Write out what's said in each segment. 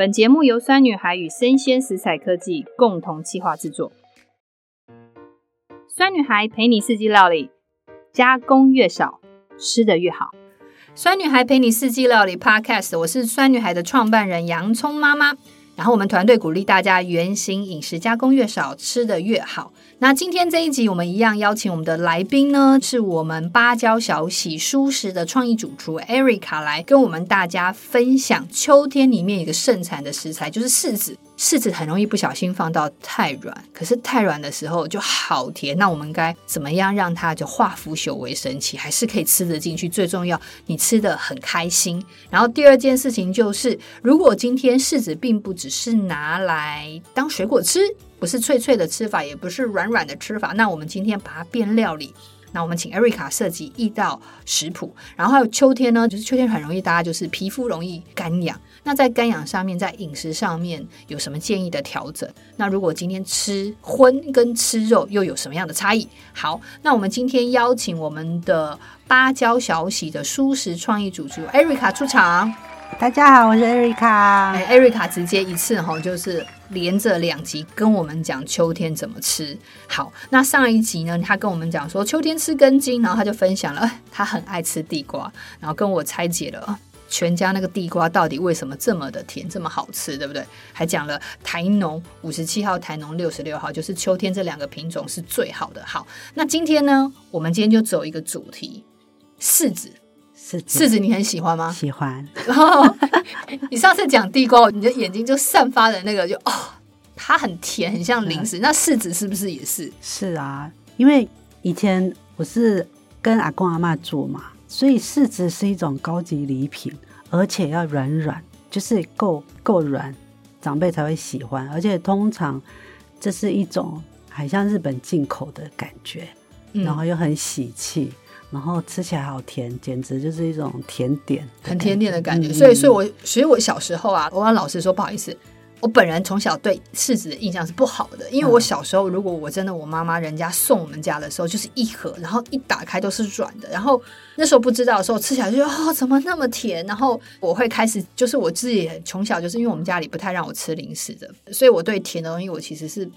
本节目由酸女孩与生鲜食材科技共同企划制作。酸女孩陪你四季料理，加工越少，吃得越好。酸女孩陪你四季料理 Podcast，我是酸女孩的创办人洋葱妈妈。然后我们团队鼓励大家原型饮食，加工越少，吃的越好。那今天这一集，我们一样邀请我们的来宾呢，是我们芭蕉小喜蔬食的创意主厨 Erica 来跟我们大家分享秋天里面一个盛产的食材，就是柿子。柿子很容易不小心放到太软，可是太软的时候就好甜。那我们该怎么样让它就化腐朽为神奇，还是可以吃得进去？最重要，你吃得很开心。然后第二件事情就是，如果今天柿子并不只是拿来当水果吃，不是脆脆的吃法，也不是软软的吃法，那我们今天把它变料理。那我们请 Erica 设计一道食谱，然后还有秋天呢，就是秋天很容易大家就是皮肤容易干痒。那在干痒上面，在饮食上面有什么建议的调整？那如果今天吃荤跟吃肉又有什么样的差异？好，那我们今天邀请我们的芭蕉小喜的蔬食创意主厨 Erica 出场。大家好，我是 Erica。哎，Erica 直接一次哈，就是连着两集跟我们讲秋天怎么吃。好，那上一集呢，他跟我们讲说秋天吃根茎，然后他就分享了，他很爱吃地瓜，然后跟我拆解了全家那个地瓜到底为什么这么的甜，这么好吃，对不对？还讲了台农五十七号、台农六十六号，就是秋天这两个品种是最好的。好，那今天呢，我们今天就走一个主题，柿子。柿子，柿子你很喜欢吗？喜欢。然后 你上次讲地瓜，你的眼睛就散发的那个就哦，它很甜，很像零食。嗯、那柿子是不是也是？是啊，因为以前我是跟阿公阿妈住嘛，所以柿子是一种高级礼品，而且要软软，就是够够软，长辈才会喜欢。而且通常这是一种很像日本进口的感觉，嗯、然后又很喜气。然后吃起来好甜，简直就是一种甜点，很甜点的感觉。嗯、所以，所以我，所以我小时候啊，我跟老师说不好意思，我本人从小对柿子的印象是不好的，因为我小时候，如果我真的我妈妈人家送我们家的时候，就是一盒，然后一打开都是软的，然后那时候不知道的时候吃起来就哦，怎么那么甜？然后我会开始，就是我自己从小就是因为我们家里不太让我吃零食的，所以我对甜的东西我其实是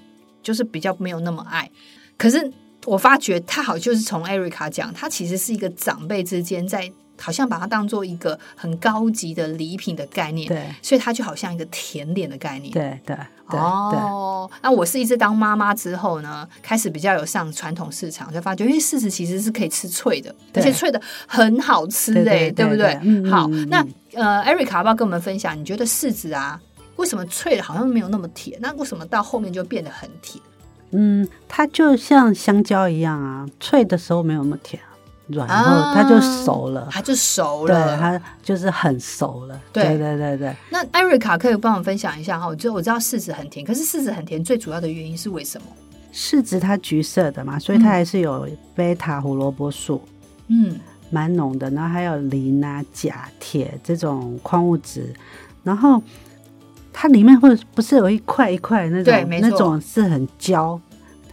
就是比较没有那么爱，可是。我发觉他好，就是从 Erica 讲，他其实是一个长辈之间在，好像把它当做一个很高级的礼品的概念，对，所以它就好像一个甜点的概念，对对哦。那我是一直当妈妈之后呢，开始比较有上传统市场，就发觉，因为柿子其实是可以吃脆的，而且脆的很好吃哎，对不对？好，那呃艾瑞卡要不要跟我们分享？你觉得柿子啊，为什么脆的好像没有那么甜？那为什么到后面就变得很甜？嗯，它就像香蕉一样啊，脆的时候没有那么甜，软后它就熟了，它就熟了，对，它就是很熟了。对对对对，对。那艾瑞卡可以帮我分享一下哈？我就我知道柿子很甜，可是柿子很甜最主要的原因是为什么？柿子它橘色的嘛，所以它还是有贝塔胡萝卜素，嗯，蛮浓的，然后还有磷啊、钾、铁这种矿物质，然后。它里面会不是有一块一块那种，对，没错，那种是很胶，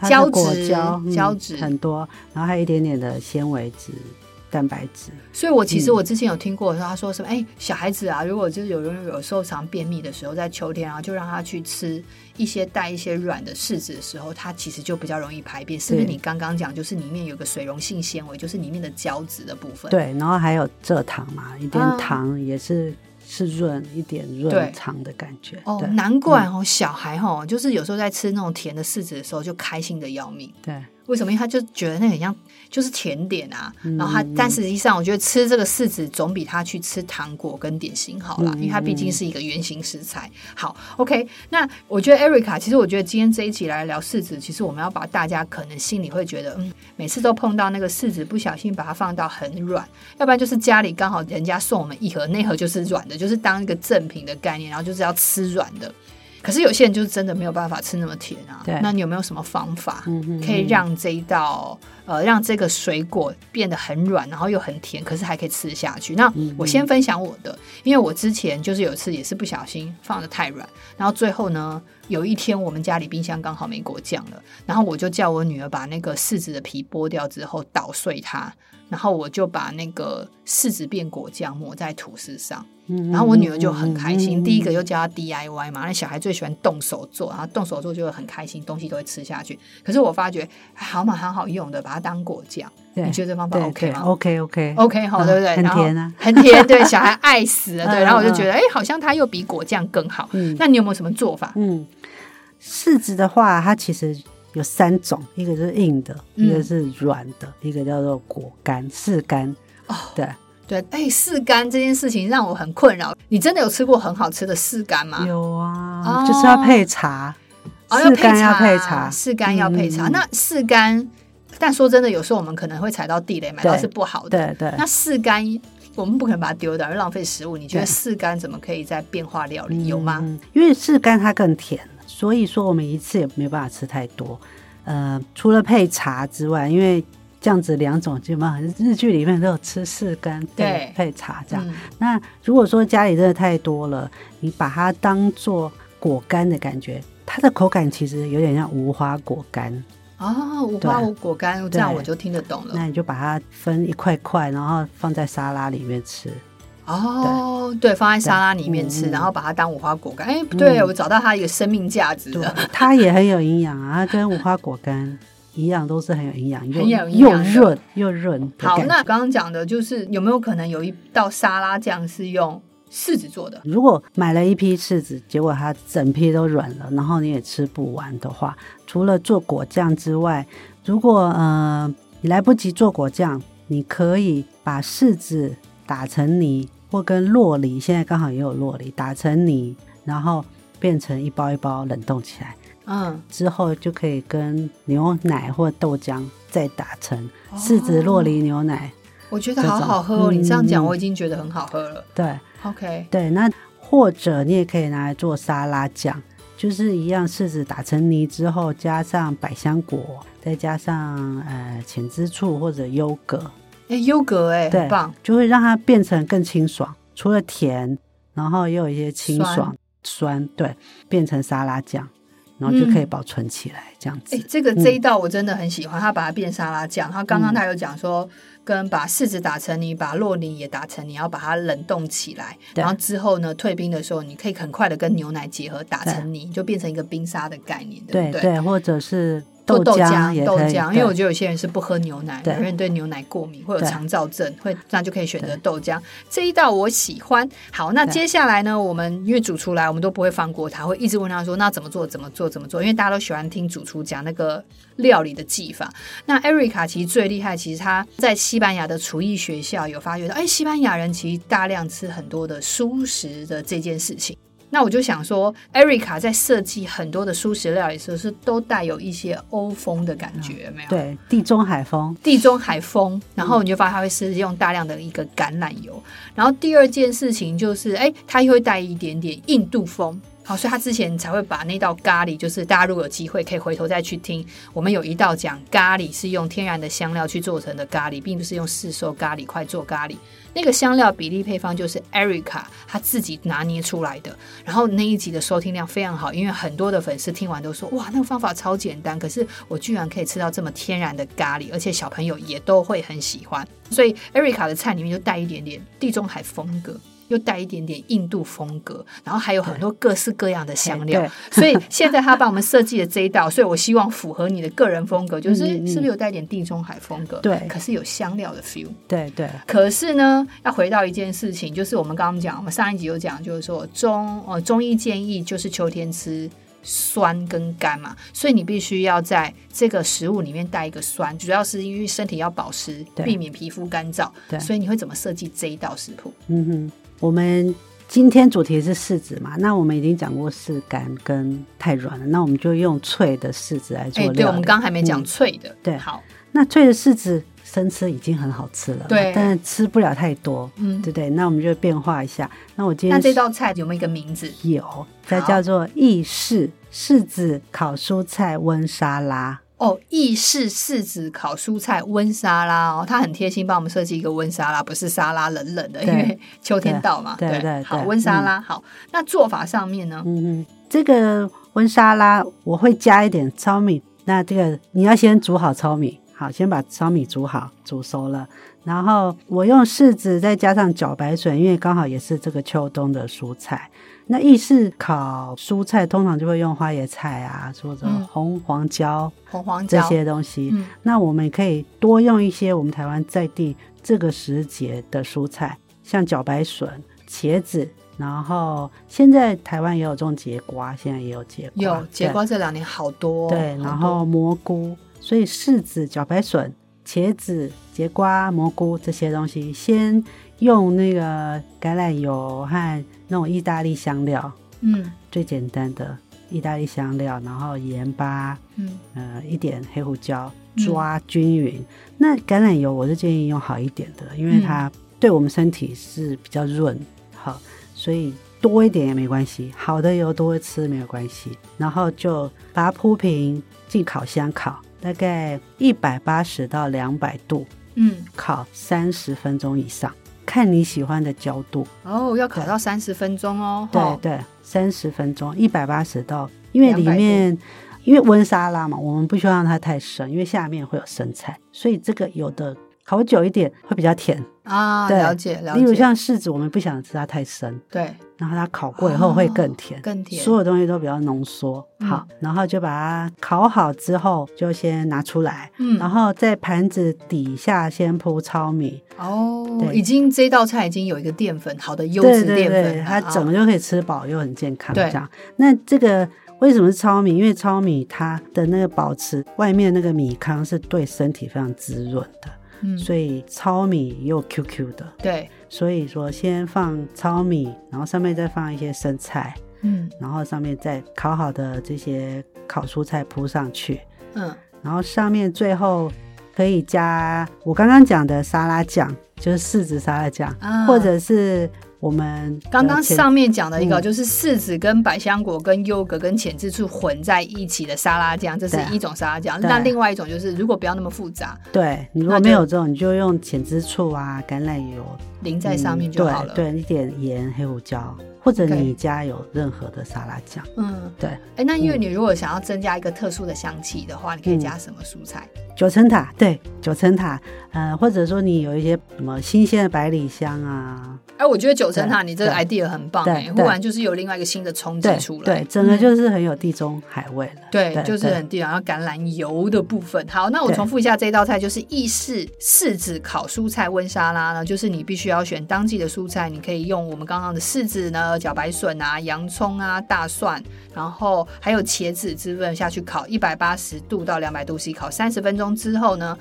胶质胶胶质很多，然后还有一点点的纤维质、蛋白质。所以我其实我之前有听过说，他说什么，哎、嗯，小孩子啊，如果就是有人有时候常便秘的时候，在秋天啊，就让他去吃一些带一些软的柿子的时候，它其实就比较容易排便。是不是你刚刚讲，就是里面有个水溶性纤维，就是里面的胶质的部分。对，然后还有蔗糖嘛，一点糖也是。啊是润一点润肠的感觉哦，难怪哦，小孩哦，就是有时候在吃那种甜的柿子的时候，就开心的要命。对，为什么？因为他就觉得那很像就是甜点啊。嗯、然后他，但实际上我觉得吃这个柿子总比他去吃糖果跟点心好啦，嗯、因为它毕竟是一个圆形食材。好，OK，那我觉得 Erica，其实我觉得今天这一集来聊柿子，其实我们要把大家可能心里会觉得，嗯，每次都碰到那个柿子，不小心把它放到很软，要不然就是家里刚好人家送我们一盒，那盒就是软的。就是当一个赠品的概念，然后就是要吃软的。可是有些人就是真的没有办法吃那么甜啊。对，那你有没有什么方法可以让这一道呃让这个水果变得很软，然后又很甜，可是还可以吃下去？那我先分享我的，因为我之前就是有一次也是不小心放的太软，然后最后呢，有一天我们家里冰箱刚好没果酱了，然后我就叫我女儿把那个柿子的皮剥掉之后捣碎它，然后我就把那个柿子变果酱抹在吐司上。然后我女儿就很开心，第一个就教她 DIY 嘛，那小孩最喜欢动手做，然后动手做就会很开心，东西都会吃下去。可是我发觉好嘛，很好用的，把它当果酱。你觉得这方法 OK 吗？OK OK OK 好，对不对？很甜啊，很甜，对，小孩爱死了。对，然后我就觉得，哎，好像它又比果酱更好。那你有没有什么做法？嗯，柿子的话，它其实有三种，一个是硬的，一个是软的，一个叫做果干、柿干。哦，对。对，哎，柿干这件事情让我很困扰。你真的有吃过很好吃的柿干吗？有啊，就是要配茶，柿干要配茶，柿干要配茶。那柿干，但说真的，有时候我们可能会踩到地雷，买到是不好的。对对。那柿干，我们不可能把它丢掉，因为浪费食物。你觉得柿干怎么可以再变化料理？有吗？因为柿干它更甜，所以说我们一次也没办法吃太多。呃，除了配茶之外，因为。这样子两种基本上日剧里面都有吃柿干对配茶这样。嗯、那如果说家里真的太多了，你把它当做果干的感觉，它的口感其实有点像无花果干哦，无花果干这样我就听得懂了。那你就把它分一块块，然后放在沙拉里面吃。哦，对，对，放在沙拉里面吃，然后把它当无花果干。哎、嗯，对，我找到它一个生命价值了，它也很有营养啊，它跟无花果干。一样都是很有营养，很有，又润又润。好，那刚刚讲的就是有没有可能有一道沙拉酱是用柿子做的？如果买了一批柿子，结果它整批都软了，然后你也吃不完的话，除了做果酱之外，如果呃你来不及做果酱，你可以把柿子打成泥，或跟洛梨，现在刚好也有洛梨，打成泥，然后变成一包一包冷冻起来。嗯，之后就可以跟牛奶或豆浆再打成柿子洛梨牛奶，我觉得好好喝哦。你这样讲，我已经觉得很好喝了。对，OK，对，那或者你也可以拿来做沙拉酱，就是一样，柿子打成泥之后，加上百香果，再加上呃浅汁醋或者优格。哎，优格哎，对，很棒，就会让它变成更清爽，除了甜，然后也有一些清爽酸，对，变成沙拉酱。然后就可以保存起来，这样子。哎，这个这一道我真的很喜欢，他把它变沙拉酱。他刚刚他有讲说，跟把柿子打成泥，把洛梨也打成泥，然后把它冷冻起来。然后之后呢，退冰的时候，你可以很快的跟牛奶结合，打成泥，就变成一个冰沙的概念，对不对？对，或者是。豆豆浆，豆浆，因为我觉得有些人是不喝牛奶，有人对牛奶过敏，会有肠燥症，会那就可以选择豆浆。这一道我喜欢。好，那接下来呢，我们因为主厨来，我们都不会放过他，会一直问他说：“那怎么做？怎么做？怎么做？”因为大家都喜欢听主厨讲那个料理的技法。那艾瑞卡其实最厉害，其实他在西班牙的厨艺学校有发觉到，哎，西班牙人其实大量吃很多的蔬食的这件事情。那我就想说，Erica 在设计很多的蔬食料理的时候，是都带有一些欧风的感觉，有没有？对，地中海风，地中海风。然后你就发现它会是用大量的一个橄榄油。然后第二件事情就是，哎，它又会带一点点印度风。好，所以他之前才会把那道咖喱，就是大家如果有机会可以回头再去听，我们有一道讲咖喱是用天然的香料去做成的咖喱，并不是用市售咖喱块做咖喱。那个香料比例配方就是 Erica 他自己拿捏出来的。然后那一集的收听量非常好，因为很多的粉丝听完都说哇，那个方法超简单，可是我居然可以吃到这么天然的咖喱，而且小朋友也都会很喜欢。所以 Erica 的菜里面就带一点点地中海风格。又带一点点印度风格，然后还有很多各式各样的香料，所以现在他帮我们设计的这一道，所以我希望符合你的个人风格，就是是不是有带点地中海风格？对，可是有香料的 feel。对对。可是呢，要回到一件事情，就是我们刚刚讲，我们上一集有讲，就是说中呃中医建议就是秋天吃酸跟甘嘛，所以你必须要在这个食物里面带一个酸，主要是因为身体要保湿，避免皮肤干燥。对，所以你会怎么设计这一道食谱？嗯哼。我们今天主题是柿子嘛，那我们已经讲过柿干跟太软了，那我们就用脆的柿子来做料理。对，我们刚刚还没讲脆的。对，好，那脆的柿子生吃已经很好吃了，对，但是吃不了太多，嗯，对对。那我们就变化一下。那我今天那这道菜有没有一个名字？有，它叫做意式柿子烤蔬菜温沙拉。哦，意式柿子烤蔬菜温沙拉哦，他很贴心帮我们设计一个温沙拉，不是沙拉冷冷的，因为秋天到嘛。对对，对，对，好温沙拉、嗯、好。那做法上面呢？嗯嗯，这个温沙拉我会加一点糙米。那这个你要先煮好糙米，好，先把糙米煮好，煮熟了。然后我用柿子再加上茭白笋，因为刚好也是这个秋冬的蔬菜。那意式烤蔬菜通常就会用花椰菜啊，或者红黄椒、红黄椒这些东西。那我们可以多用一些我们台湾在地这个时节的蔬菜，像茭白笋、茄子。然后现在台湾也有种节瓜，现在也有节瓜。有节瓜这两年好多。对，然后蘑菇，所以柿子、茭白笋、茄子。节瓜、蘑菇这些东西，先用那个橄榄油和那种意大利香料，嗯，最简单的意大利香料，然后盐巴，嗯，呃，一点黑胡椒，抓均匀。嗯、那橄榄油我是建议用好一点的，因为它对我们身体是比较润，好，所以多一点也没关系，好的油多吃没有关系。然后就把它铺平，进烤箱烤，大概一百八十到两百度。嗯，烤三十分钟以上，看你喜欢的焦度哦。要烤到三十分钟哦。对对，三十分钟，一百八十到，因为里面因为温沙拉嘛，我们不需要让它太深，因为下面会有生菜，所以这个有的烤久一点会比较甜啊。对，了解了解。例如像柿子，我们不想吃它太生。对。然后它烤过以后会更甜，哦、更甜，所有东西都比较浓缩。嗯、好，然后就把它烤好之后，就先拿出来，嗯，然后在盘子底下先铺糙米。哦，对，已经这道菜已经有一个淀粉，好的优质淀粉，对对对，它整个就可以吃饱又很健康。这样，那这个为什么是糙米？因为糙米它的那个保持外面那个米糠是对身体非常滋润的。嗯，所以糙米又 Q Q 的，对，所以说先放糙米，然后上面再放一些生菜，嗯，然后上面再烤好的这些烤蔬菜铺上去，嗯，然后上面最后可以加我刚刚讲的沙拉酱，就是柿子沙拉酱，啊，或者是。我们刚刚上面讲的一个就是柿子跟百香果跟优格跟浅汁醋混在一起的沙拉酱，这是一种沙拉酱。那另外一种就是，如果不要那么复杂，对，你如果没有这种，你就用浅汁醋啊、橄榄油淋在上面就好了。对，对，一点盐、黑胡椒，或者你家有任何的沙拉酱。嗯，对。哎，那因为你如果想要增加一个特殊的香气的话，你可以加什么蔬菜？九层塔，对，九层塔。呃，或者说你有一些什么新鲜的百里香啊。哎，我觉得九层塔，你这个 idea 很棒哎，忽然就是有另外一个新的冲击出来，对，整个就是很有地中海味了。对，就是很地，然后橄榄油的部分。好，那我重复一下这道菜，就是意式柿子烤蔬菜温沙拉呢，就是你必须要选当季的蔬菜，你可以用我们刚刚的柿子呢、茭白笋啊、洋葱啊、大蒜，然后还有茄子之分下去烤，一百八十度到两百度 C 烤三十分钟之后呢，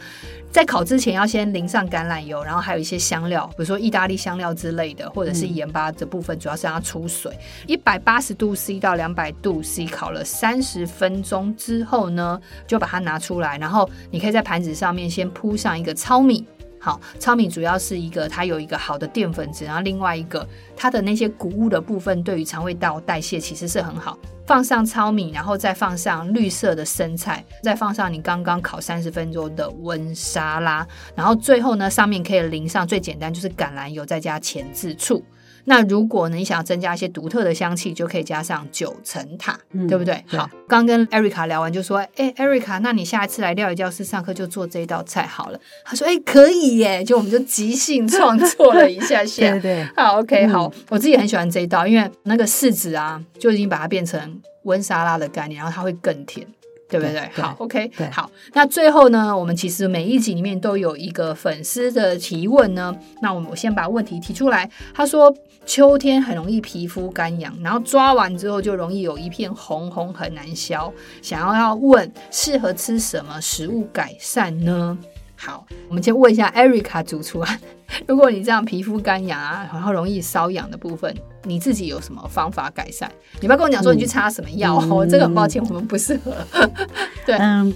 在烤之前要先淋上橄榄油，然后还有一些香料，比如说意大利香料之类。的或者是盐巴的部分，主要是让它出水。一百八十度 C 到两百度 C 烤了三十分钟之后呢，就把它拿出来，然后你可以在盘子上面先铺上一个糙米。好，糙米主要是一个它有一个好的淀粉质，然后另外一个它的那些谷物的部分对于肠胃道代谢其实是很好。放上糙米，然后再放上绿色的生菜，再放上你刚刚烤三十分钟的温沙拉，然后最后呢，上面可以淋上最简单就是橄榄油，再加前置醋。那如果呢，你想要增加一些独特的香气，就可以加上九层塔，嗯、对不对？对。好，刚跟 Erica 聊完就说，哎，Erica，那你下一次来料理教室上课就做这一道菜好了。他说，哎，可以耶，就我们就即兴创作了一下下。对对。好，OK，好，嗯、我自己很喜欢这一道，因为那个柿子啊，就已经把它变成温沙拉的概念，然后它会更甜。对不对？对好，OK，好。那最后呢，我们其实每一集里面都有一个粉丝的提问呢。那我们我先把问题提出来。他说，秋天很容易皮肤干痒，然后抓完之后就容易有一片红红，很难消。想要要问，适合吃什么食物改善呢？好，我们先问一下 Erica 主厨啊，如果你这样皮肤干痒啊，然后容易瘙痒的部分，你自己有什么方法改善？你不要跟我讲说你去擦什么药哦，嗯、这个很抱歉，我们不适合。对，嗯，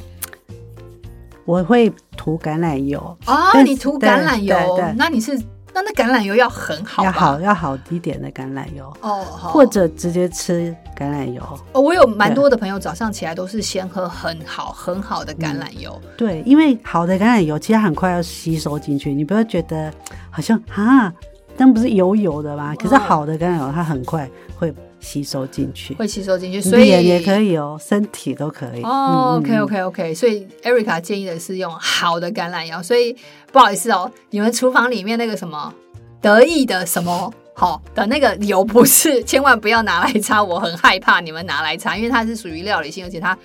我会涂橄榄油。啊，你涂橄榄油，那你是那那橄榄油要很好，要好要好一点的橄榄油哦，或者直接吃橄榄油。哦，我有蛮多的朋友早上起来都是先喝很好很好的橄榄油。嗯。对，因为好的橄榄油其实很快要吸收进去，你不要觉得好像啊，但不是油油的吗？可是好的橄榄油它很快会。吸收进去，会吸收进去，所以脸也可以哦，身体都可以。哦、oh，OK OK OK，所以 Erica 建议的是用好的橄榄油。所以不好意思哦，你们厨房里面那个什么得意的什么好的那个油，不是，千万不要拿来擦。我很害怕你们拿来擦，因为它是属于料理性，而且它。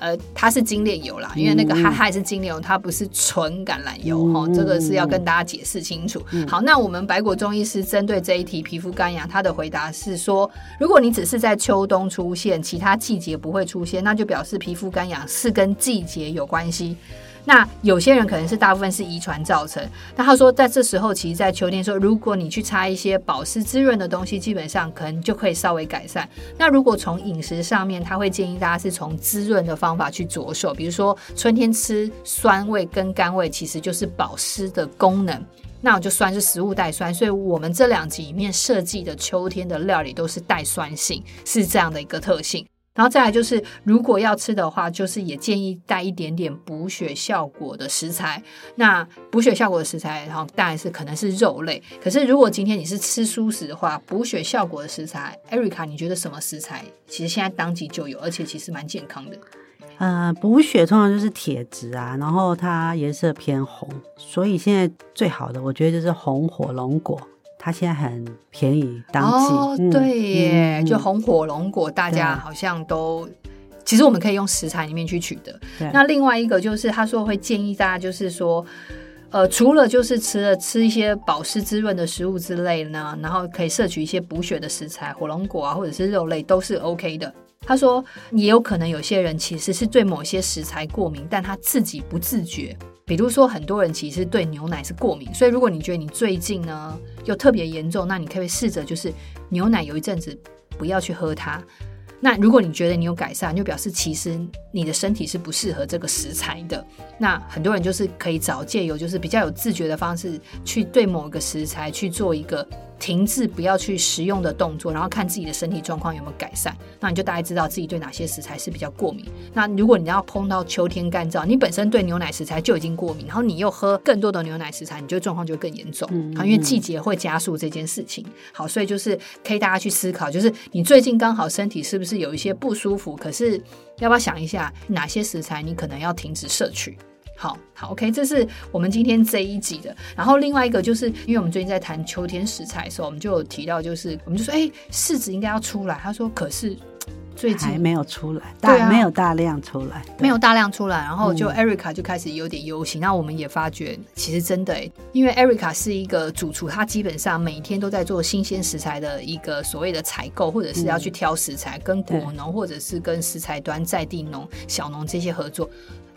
呃，它是精炼油啦，因为那个哈哈是精炼油，它不是纯橄榄油哈、嗯，这个是要跟大家解释清楚、嗯。好，那我们白果中医师针对这一题皮肤干痒，他的回答是说，如果你只是在秋冬出现，其他季节不会出现，那就表示皮肤干痒是跟季节有关系。那有些人可能是大部分是遗传造成。那他说，在这时候，其实，在秋天说，如果你去擦一些保湿滋润的东西，基本上可能就可以稍微改善。那如果从饮食上面，他会建议大家是从滋润的方法去着手，比如说春天吃酸味跟甘味，其实就是保湿的功能。那我就算是食物带酸，所以我们这两集里面设计的秋天的料理都是带酸性，是这样的一个特性。然后再来就是，如果要吃的话，就是也建议带一点点补血效果的食材。那补血效果的食材，然后当然是可能是肉类。可是如果今天你是吃蔬食的话，补血效果的食材，Erica，你觉得什么食材其实现在当季就有，而且其实蛮健康的？呃，补血通常就是铁质啊，然后它颜色偏红，所以现在最好的我觉得就是红火龙果。它现在很便宜，当季哦，对耶，嗯、就红火龙果，大家好像都，其实我们可以用食材里面去取得。那另外一个就是，他说会建议大家，就是说，呃，除了就是吃了吃一些保湿滋润的食物之类呢，然后可以摄取一些补血的食材，火龙果啊，或者是肉类都是 OK 的。他说，也有可能有些人其实是对某些食材过敏，但他自己不自觉。比如说，很多人其实对牛奶是过敏，所以如果你觉得你最近呢又特别严重，那你可以试着就是牛奶有一阵子不要去喝它。那如果你觉得你有改善，就表示其实你的身体是不适合这个食材的。那很多人就是可以找借由就是比较有自觉的方式去对某一个食材去做一个。停滞不要去食用的动作，然后看自己的身体状况有没有改善，那你就大概知道自己对哪些食材是比较过敏。那如果你要碰到秋天干燥，你本身对牛奶食材就已经过敏，然后你又喝更多的牛奶食材，你就状况就更严重。嗯，因为季节会加速这件事情。好，所以就是可以大家去思考，就是你最近刚好身体是不是有一些不舒服，可是要不要想一下哪些食材你可能要停止摄取？好好，OK，这是我们今天这一集的。然后另外一个就是，因为我们最近在谈秋天食材的时候，我们就有提到，就是我们就说，哎，柿子应该要出来。他说，可是最近还没有出来，大、啊、没有大量出来，没有大量出来。然后就 Erica 就开始有点忧心。那、嗯、我们也发觉，其实真的，因为 Erica 是一个主厨，他基本上每天都在做新鲜食材的一个所谓的采购，或者是要去挑食材，嗯、跟果农或者是跟食材端在地农小农这些合作。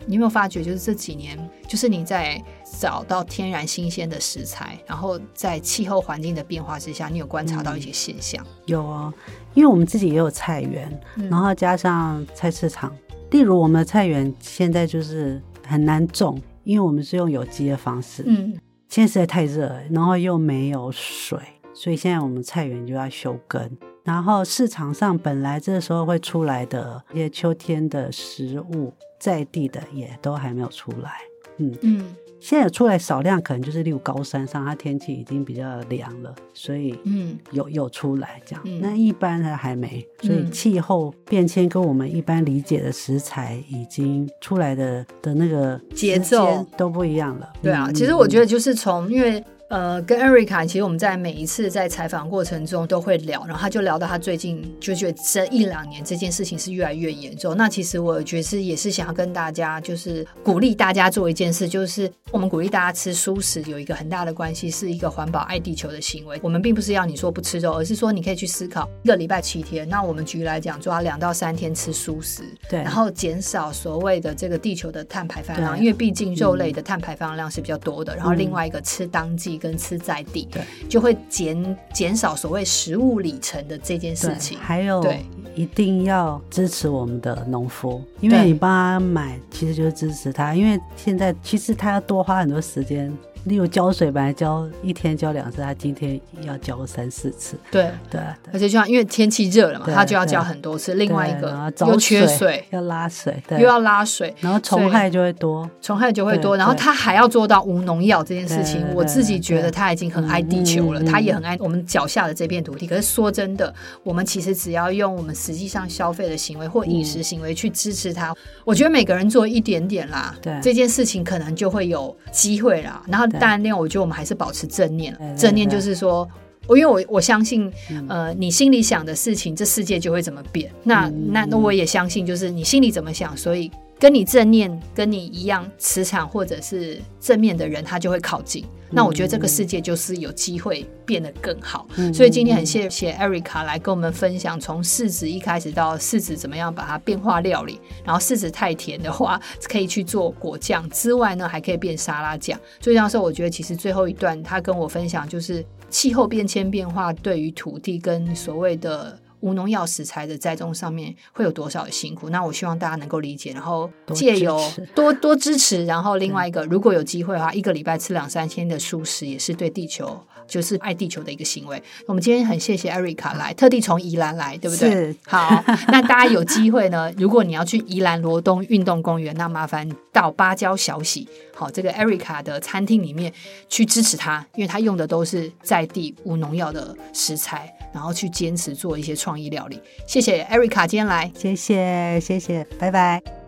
你有没有发觉，就是这几年，就是你在找到天然新鲜的食材，然后在气候环境的变化之下，你有观察到一些现象？嗯、有哦，因为我们自己也有菜园，然后加上菜市场。嗯、例如，我们的菜园现在就是很难种，因为我们是用有机的方式。嗯，现在实在太热了，然后又没有水，所以现在我们菜园就要休耕。然后市场上本来这时候会出来的一些秋天的食物。在地的也都还没有出来，嗯嗯，现在出来少量，可能就是例如高山上，它天气已经比较凉了，所以嗯有有出来这样，嗯、那一般它还没，所以气候变迁跟我们一般理解的食材已经出来的的那个节奏都不一样了。对啊，其实我觉得就是从因为。呃，跟 Erica，其实我们在每一次在采访过程中都会聊，然后他就聊到他最近就觉得这一两年这件事情是越来越严重。那其实我觉得是也是想要跟大家就是鼓励大家做一件事，就是我们鼓励大家吃素食有一个很大的关系，是一个环保爱地球的行为。我们并不是要你说不吃肉，而是说你可以去思考一个礼拜七天，那我们举例来讲，抓两到三天吃素食，对，然后减少所谓的这个地球的碳排放量，因为毕竟肉类的碳排放量是比较多的。嗯、然后另外一个吃当季。跟吃在地，对，就会减减少所谓食物里程的这件事情。还有，对，一定要支持我们的农夫，因为你帮他买，其实就是支持他。因为现在其实他要多花很多时间例如浇水，本来浇一天浇两次，他今天要浇三四次。对对，而且就像因为天气热了嘛，他就要浇很多次。另外一个又缺水，要拉水，又要拉水，然后虫害就会多，虫害就会多。然后他还要做到无农药这件事情，我自己觉得他已经很爱地球了，他也很爱我们脚下的这片土地。可是说真的，我们其实只要用我们实际上消费的行为或饮食行为去支持他，我觉得每个人做一点点啦，对这件事情可能就会有机会啦。然后当然，另外我觉得我们还是保持正念，正念就是说。我因为我我相信，呃，你心里想的事情，这世界就会怎么变。那那那我也相信，就是你心里怎么想，所以跟你正念、跟你一样磁场或者是正面的人，他就会靠近。那我觉得这个世界就是有机会变得更好。所以今天很谢谢 Erica 来跟我们分享，从柿子一开始到柿子怎么样把它变化料理，然后柿子太甜的话可以去做果酱之外呢，还可以变沙拉酱。最重要的是，我觉得其实最后一段他跟我分享就是。气候变迁变化对于土地跟所谓的无农药食材的栽种上面会有多少的辛苦？那我希望大家能够理解，然后借由多多支持，然后另外一个，如果有机会的话，一个礼拜吃两三天的素食也是对地球。就是爱地球的一个行为。我们今天很谢谢艾瑞卡来，特地从宜兰来，对不对？好，那大家有机会呢，如果你要去宜兰罗东运动公园，那麻烦到芭蕉小喜，好，这个艾瑞卡的餐厅里面去支持他，因为他用的都是在地无农药的食材，然后去坚持做一些创意料理。谢谢艾瑞卡今天来，谢谢谢谢，拜拜。